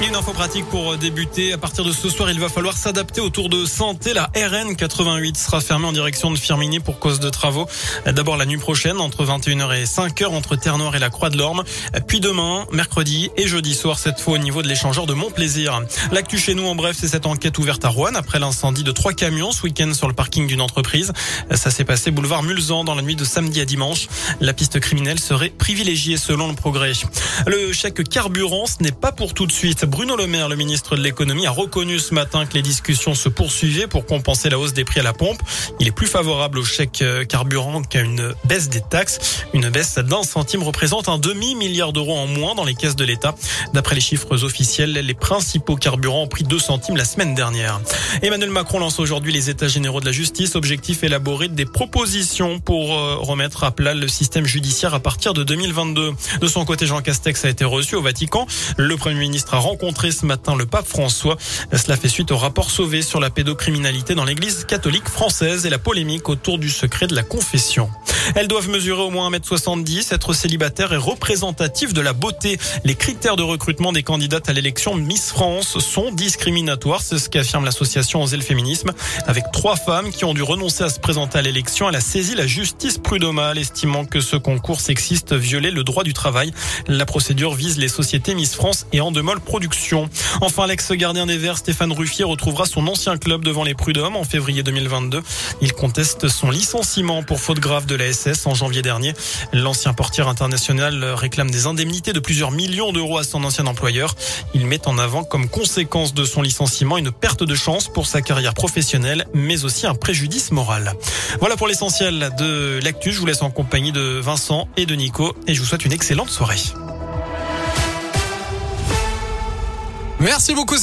Une info pratique pour débuter. À partir de ce soir, il va falloir s'adapter au tour de santé. La RN 88 sera fermée en direction de Firminy pour cause de travaux. D'abord la nuit prochaine, entre 21h et 5h, entre Terre-Nord et la Croix de l'Orme. Puis demain, mercredi et jeudi soir, cette fois au niveau de l'échangeur de Montplaisir. L'actu chez nous, en bref, c'est cette enquête ouverte à Rouen après l'incendie de trois camions ce week-end sur le parking d'une entreprise. Ça s'est passé boulevard Mulzan dans la nuit de samedi à dimanche. La piste criminelle serait privilégiée selon le progrès. Le chèque carburant, ce n'est pas pour tout de suite. Bruno Le Maire, le ministre de l'économie, a reconnu ce matin que les discussions se poursuivaient pour compenser la hausse des prix à la pompe. Il est plus favorable au chèque euh, carburant qu'à une baisse des taxes. Une baisse d'un centime représente un demi-milliard d'euros en moins dans les caisses de l'État. D'après les chiffres officiels, les principaux carburants ont pris 2 centimes la semaine dernière. Emmanuel Macron lance aujourd'hui les états généraux de la justice. Objectif élaborer des propositions pour euh, remettre à plat le système judiciaire à partir de 2022. De son côté, Jean Castex a été reçu au Vatican. Le Premier ministre a rencontré ce matin le pape François. Cela fait suite au rapport sauvé sur la pédocriminalité dans l'église catholique française et la polémique autour du secret de la confession. Elles doivent mesurer au moins 1m70, être célibataire et représentatif de la beauté. Les critères de recrutement des candidates à l'élection Miss France sont discriminatoires, c'est ce qu'affirme l'association Osez le. Avec trois femmes qui ont dû renoncer à se présenter à l'élection, elle a saisi la justice prud'homale, estimant que ce concours sexiste violait le droit du travail. La procédure vise les sociétés Miss France et Endemol Productions. Enfin, l'ex-gardien des Verts, Stéphane Ruffier, retrouvera son ancien club devant les prud'hommes en février 2022. Il conteste son licenciement pour faute grave de la En janvier dernier. L'ancien portier international réclame des indemnités de plusieurs millions d'euros à son ancien employeur. Il met en avant comme conséquence de son licenciement une perte de chance pour sa carrière professionnelle, mais aussi un préjudice moral. Voilà pour l'essentiel de l'actu. Je vous laisse en compagnie de Vincent et de Nico et je vous souhaite une excellente soirée. Merci beaucoup.